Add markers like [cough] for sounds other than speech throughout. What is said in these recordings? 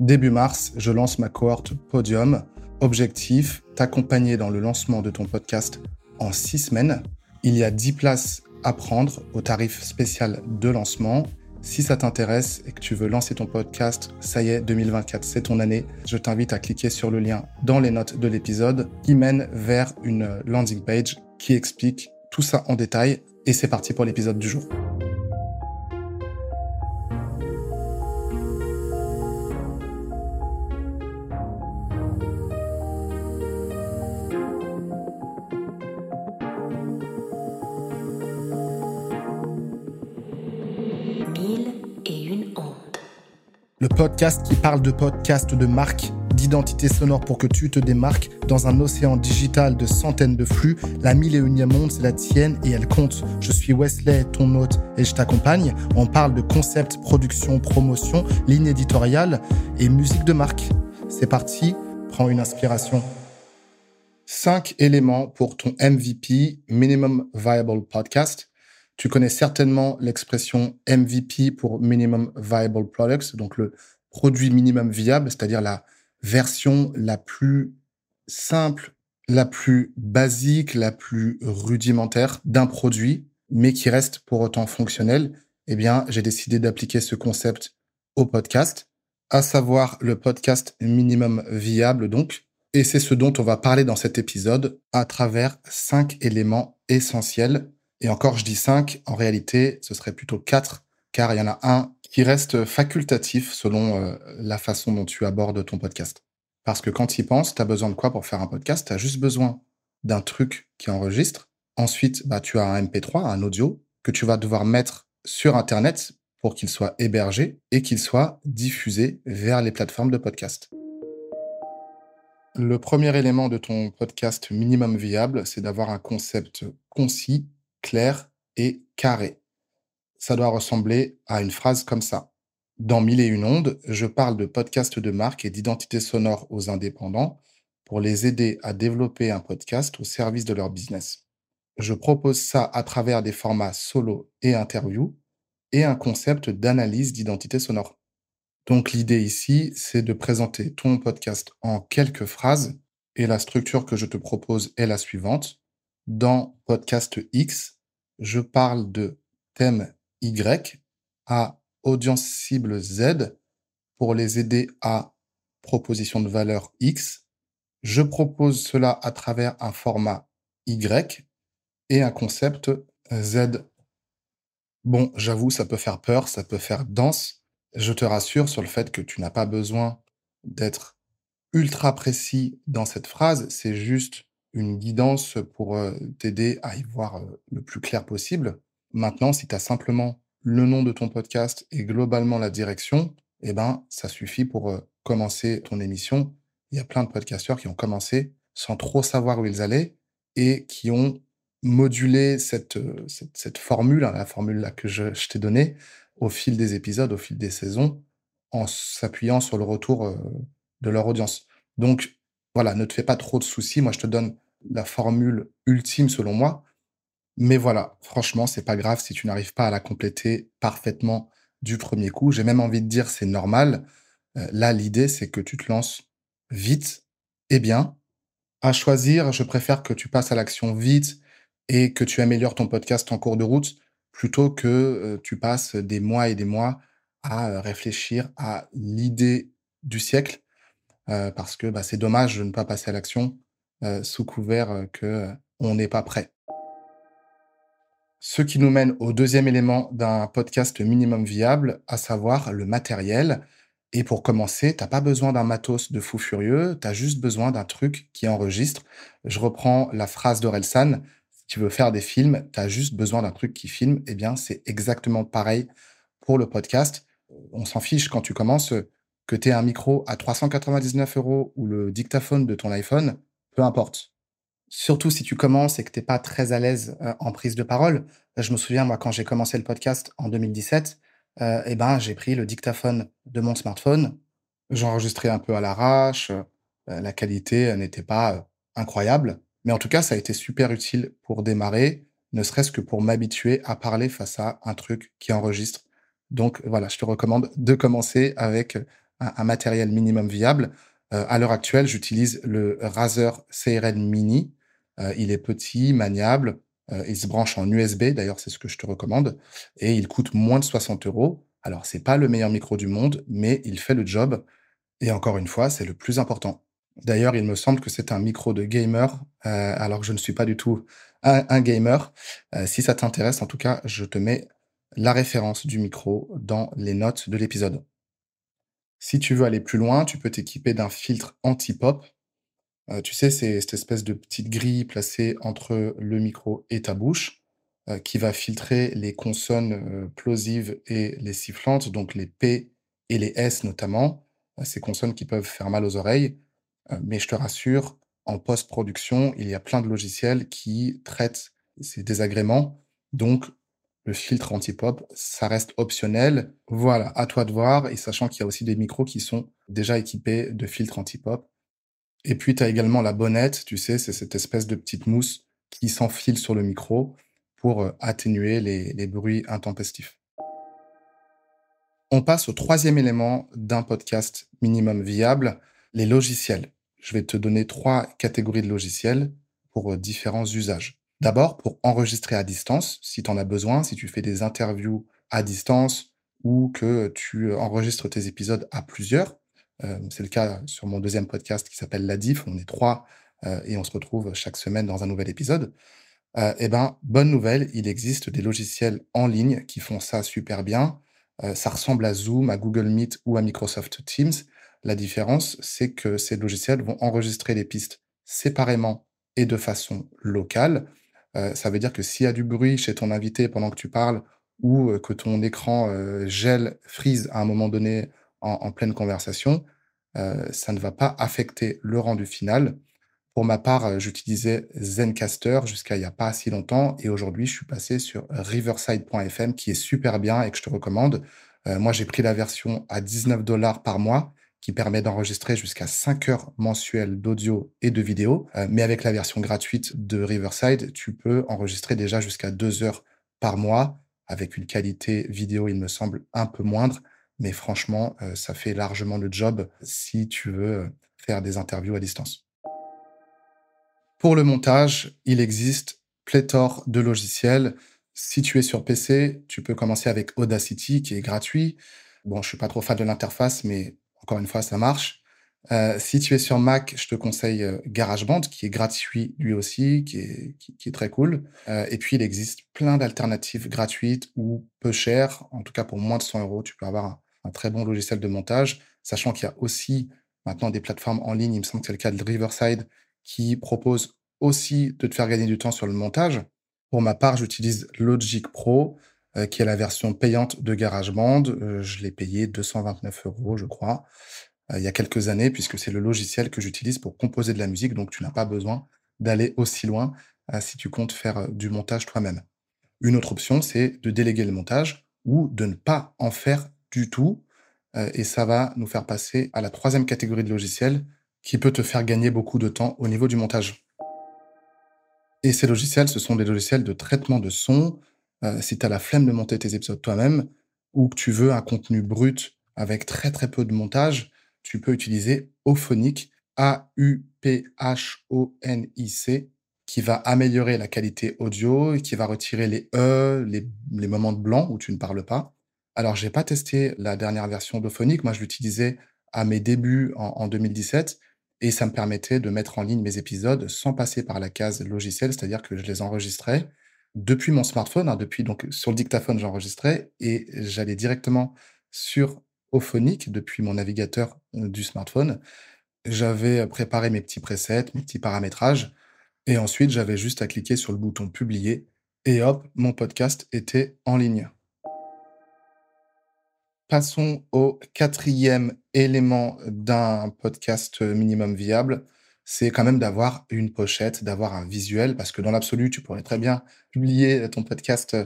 Début mars, je lance ma cohorte Podium. Objectif, t'accompagner dans le lancement de ton podcast en six semaines. Il y a 10 places à prendre au tarif spécial de lancement. Si ça t'intéresse et que tu veux lancer ton podcast, ça y est, 2024, c'est ton année. Je t'invite à cliquer sur le lien dans les notes de l'épisode qui mène vers une landing page qui explique tout ça en détail. Et c'est parti pour l'épisode du jour. Podcast qui parle de podcast, de marque, d'identité sonore pour que tu te démarques dans un océan digital de centaines de flux. La mille et unième monde, c'est la tienne et elle compte. Je suis Wesley, ton hôte, et je t'accompagne. On parle de concept, production, promotion, ligne éditoriale et musique de marque. C'est parti, prends une inspiration. Cinq éléments pour ton MVP, Minimum Viable Podcast. Tu connais certainement l'expression MVP pour Minimum Viable Products, donc le produit minimum viable, c'est-à-dire la version la plus simple, la plus basique, la plus rudimentaire d'un produit, mais qui reste pour autant fonctionnel. Eh bien, j'ai décidé d'appliquer ce concept au podcast, à savoir le podcast minimum viable, donc. Et c'est ce dont on va parler dans cet épisode à travers cinq éléments essentiels et encore, je dis 5, en réalité, ce serait plutôt 4, car il y en a un qui reste facultatif selon euh, la façon dont tu abordes ton podcast. Parce que quand tu y penses, tu as besoin de quoi pour faire un podcast? Tu as juste besoin d'un truc qui enregistre. Ensuite, bah, tu as un MP3, un audio, que tu vas devoir mettre sur Internet pour qu'il soit hébergé et qu'il soit diffusé vers les plateformes de podcast. Le premier élément de ton podcast minimum viable, c'est d'avoir un concept concis clair et carré. Ça doit ressembler à une phrase comme ça. Dans Mille et une ondes, je parle de podcast de marque et d'identité sonore aux indépendants pour les aider à développer un podcast au service de leur business. Je propose ça à travers des formats solo et interview et un concept d'analyse d'identité sonore. Donc l'idée ici, c'est de présenter ton podcast en quelques phrases et la structure que je te propose est la suivante. Dans podcast X, je parle de thème Y à audience cible Z pour les aider à proposition de valeur X. Je propose cela à travers un format Y et un concept Z. Bon, j'avoue, ça peut faire peur, ça peut faire dense. Je te rassure sur le fait que tu n'as pas besoin d'être ultra précis dans cette phrase. C'est juste une guidance pour t'aider à y voir le plus clair possible. Maintenant, si tu as simplement le nom de ton podcast et globalement la direction, eh ben, ça suffit pour commencer ton émission. Il y a plein de podcasteurs qui ont commencé sans trop savoir où ils allaient et qui ont modulé cette, cette, formule, hein, la formule là que je, je t'ai donnée, au fil des épisodes, au fil des saisons, en s'appuyant sur le retour de leur audience. Donc, voilà, ne te fais pas trop de soucis. Moi, je te donne la formule ultime selon moi. Mais voilà, franchement, c'est pas grave si tu n'arrives pas à la compléter parfaitement du premier coup. J'ai même envie de dire c'est normal. Euh, là, l'idée, c'est que tu te lances vite et bien. À choisir, je préfère que tu passes à l'action vite et que tu améliores ton podcast en cours de route plutôt que euh, tu passes des mois et des mois à euh, réfléchir à l'idée du siècle parce que bah, c'est dommage de ne pas passer à l'action euh, sous couvert euh, que euh, on n'est pas prêt. Ce qui nous mène au deuxième élément d'un podcast minimum viable, à savoir le matériel. Et pour commencer, t'as pas besoin d'un matos de fou furieux, tu as juste besoin d'un truc qui enregistre. Je reprends la phrase d'Orelsan, si tu veux faire des films, tu as juste besoin d'un truc qui filme. Eh bien, c'est exactement pareil pour le podcast. On s'en fiche quand tu commences que tu aies un micro à 399 euros ou le dictaphone de ton iPhone peu importe. Surtout si tu commences et que tu n'es pas très à l'aise euh, en prise de parole. Je me souviens, moi, quand j'ai commencé le podcast en 2017, euh, eh ben, j'ai pris le dictaphone de mon smartphone, j'enregistrais un peu à l'arrache, euh, la qualité n'était pas incroyable, mais en tout cas, ça a été super utile pour démarrer, ne serait-ce que pour m'habituer à parler face à un truc qui enregistre. Donc voilà, je te recommande de commencer avec un, matériel minimum viable. Euh, à l'heure actuelle, j'utilise le Razer CRN Mini. Euh, il est petit, maniable. il se branche en USB. D'ailleurs, c'est ce que je te recommande. Et il coûte moins de 60 euros. Alors, c'est pas le meilleur micro du monde, mais il fait le job. Et encore une fois, c'est le plus important. D'ailleurs, il me semble que c'est un micro de gamer, alors que je ne suis pas du tout un, gamer. si ça t'intéresse, en tout cas, je te mets la référence du micro dans les notes de l'épisode. Si tu veux aller plus loin, tu peux t'équiper d'un filtre anti-pop. Euh, tu sais, c'est cette espèce de petite grille placée entre le micro et ta bouche euh, qui va filtrer les consonnes euh, plosives et les sifflantes, donc les P et les S notamment, ces consonnes qui peuvent faire mal aux oreilles. mais je te rassure, en post-production, il y a plein de logiciels qui traitent ces désagréments. Donc, le filtre anti-pop, ça reste optionnel. Voilà, à toi de voir, et sachant qu'il y a aussi des micros qui sont déjà équipés de filtres anti-pop. Et puis, tu as également la bonnette, tu sais, c'est cette espèce de petite mousse qui s'enfile sur le micro pour euh, atténuer les, bruits intempestifs. On passe au troisième élément d'un podcast minimum viable, les logiciels. Je vais te donner trois catégories de logiciels pour euh, différents usages. D'abord, pour enregistrer à distance, si tu en as besoin, si tu fais des interviews à distance ou que tu enregistres tes épisodes à plusieurs. Euh, c'est le cas sur mon deuxième podcast qui s'appelle La Diff. On est trois euh, et on se retrouve chaque semaine dans un nouvel épisode. Euh, eh ben, bonne nouvelle, il existe des logiciels en ligne qui font ça super bien. ça ressemble à Zoom, à Google Meet ou à Microsoft Teams. La différence, c'est que ces logiciels vont enregistrer les pistes séparément et de façon locale. Euh, ça veut dire que s'il y a du bruit chez ton invité pendant que tu parles ou euh, que ton écran euh, gèle, freeze à un moment donné en, pleine conversation, ça ne va pas affecter le rendu final. Pour ma part, j'utilisais Zencaster jusqu'à il n'y a pas si longtemps et aujourd'hui, je suis passé sur riverside.fm qui est super bien et que je te recommande. moi, j'ai pris la version à 19 dollars par mois qui permet d'enregistrer jusqu'à 5 heures mensuelles d'audio et de vidéo. Euh, mais avec la version gratuite de Riverside, tu peux enregistrer déjà jusqu'à 2 heures par mois avec une qualité vidéo, il me semble, un peu moindre. Mais franchement, euh, ça fait largement le job si tu veux euh, faire des interviews à distance. Pour le montage, il existe pléthore de logiciels. Si tu es sur PC, tu peux commencer avec Audacity qui est gratuit. Bon, je suis pas trop fan de l'interface, mais encore une fois, ça marche. Euh, si tu es sur Mac, je te conseille euh, GarageBand, qui est gratuit lui aussi, qui est, très cool. Euh, et puis, il existe plein d'alternatives gratuites ou peu chères. En tout cas, pour moins de 100 euros, tu peux avoir un, très bon logiciel de montage, sachant qu'il y a aussi maintenant des plateformes en ligne, il me semble que c'est le cas de Riverside, qui propose aussi de te faire gagner du temps sur le montage. Pour ma part, j'utilise Logic Pro, euh, qui est la version payante de GarageBand. Euh, je l'ai payé 229 euros, je crois, euh, il y a quelques années, puisque c'est le logiciel que j'utilise pour composer de la musique. Donc, tu n'as pas besoin d'aller aussi loin si tu comptes faire du montage toi-même. Une autre option, c'est de déléguer le montage ou de ne pas en faire du tout. et ça va nous faire passer à la troisième catégorie de logiciels qui peut te faire gagner beaucoup de temps au niveau du montage. Et ces logiciels, ce sont des logiciels de traitement de son, si tu as la flemme de monter tes épisodes toi-même ou que tu veux un contenu brut avec très très peu de montage, tu peux utiliser Auphonic, A-U-P-H-O-N-I-C, qui va améliorer la qualité audio et qui va retirer les E, les, moments de blanc où tu ne parles pas. Alors, j'ai pas testé la dernière version d'Auphonic. Moi, je l'utilisais à mes débuts en, en 2017 et ça me permettait de mettre en ligne mes épisodes sans passer par la case logiciel, c'est-à-dire que je les enregistrais depuis mon smartphone, hein, depuis donc sur le dictaphone, j'enregistrais et j'allais directement sur Auphonic depuis mon navigateur euh, du smartphone. J'avais préparé mes petits presets, mes petits paramétrages et ensuite j'avais juste à cliquer sur le bouton publier et hop, mon podcast était en ligne. Passons au quatrième élément d'un podcast minimum viable, c'est quand même d'avoir une pochette, d'avoir un visuel, parce que dans l'absolu, tu pourrais très bien publier ton podcast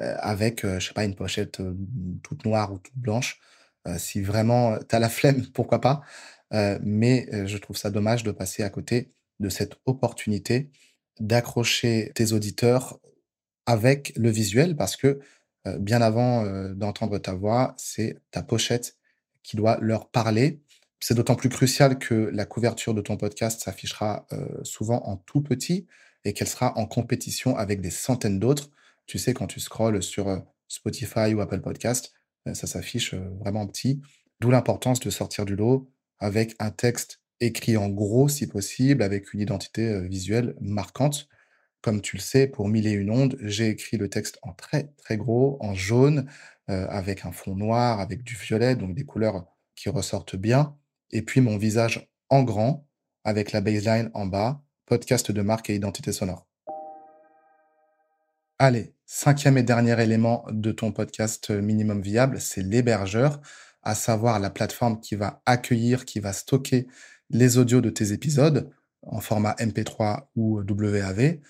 euh, avec, euh, je sais pas, une pochette euh, toute noire ou toute blanche. si vraiment tu as la flemme, [laughs] pourquoi pas. mais je trouve ça dommage de passer à côté de cette opportunité d'accrocher tes auditeurs avec le visuel, parce que bien avant d'entendre ta voix, c'est ta pochette qui doit leur parler. C'est d'autant plus crucial que la couverture de ton podcast s'affichera euh, souvent en tout petit et qu'elle sera en compétition avec des centaines d'autres. Tu sais, quand tu scrolles sur euh, Spotify ou Apple Podcast, euh, ça s'affiche vraiment petit. D'où l'importance de sortir du lot avec un texte écrit en gros si possible, avec une identité visuelle marquante. Comme tu le sais, pour Mille et une ondes, j'ai écrit le texte en très très gros, en jaune, avec un fond noir, avec du violet, donc des couleurs qui ressortent bien. Et puis mon visage en grand, avec la baseline en bas, podcast de marque et identité sonore. Allez, cinquième et dernier élément de ton podcast minimum viable, c'est l'hébergeur, à savoir la plateforme qui va accueillir, qui va stocker les audios de tes épisodes en format MP3 ou WAV.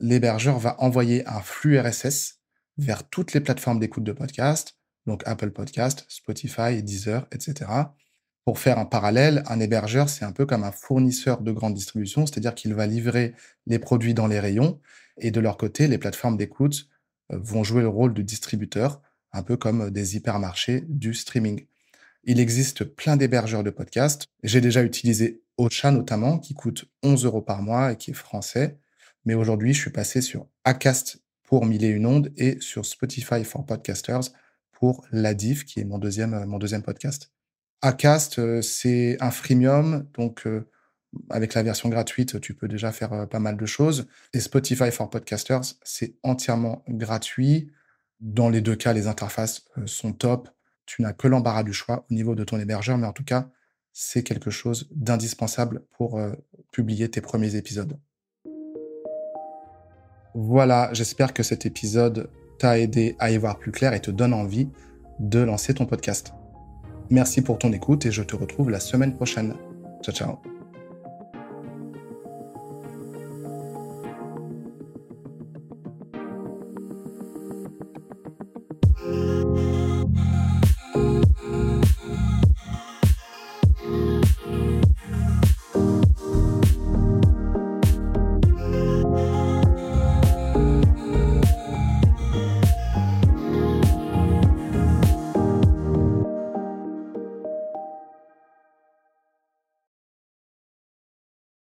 L'hébergeur va envoyer un flux RSS vers toutes les plateformes d'écoute de podcast, donc Apple Podcast, Spotify, Deezer, etc. Pour faire un parallèle, un hébergeur, c'est un peu comme un fournisseur de grande distribution, c'est-à-dire qu'il va livrer les produits dans les rayons, et de leur côté, les plateformes d'écoute euh, vont jouer le rôle de distributeur, un peu comme des hypermarchés du streaming. Il existe plein d'hébergeurs de podcasts. J'ai déjà utilisé Ocha notamment, qui coûte 11 euros par mois et qui est français. Mais aujourd'hui, je suis passé sur Acast pour Mille et une ondes et sur Spotify for Podcasters pour La Diff, qui est mon deuxième, euh, mon deuxième podcast. Acast, euh, c'est un freemium, donc euh, avec la version gratuite, tu peux déjà faire pas mal de choses. Et Spotify for Podcasters, c'est entièrement gratuit. Dans les deux cas, les interfaces sont top tu n'as que l'embarras du choix au niveau de ton hébergeur, mais en tout cas, c'est quelque chose d'indispensable pour euh, publier tes premiers épisodes. Voilà, j'espère que cet épisode t'a aidé à y voir plus clair et te donne envie de lancer ton podcast. Merci pour ton écoute et je te retrouve la semaine prochaine. Ciao ciao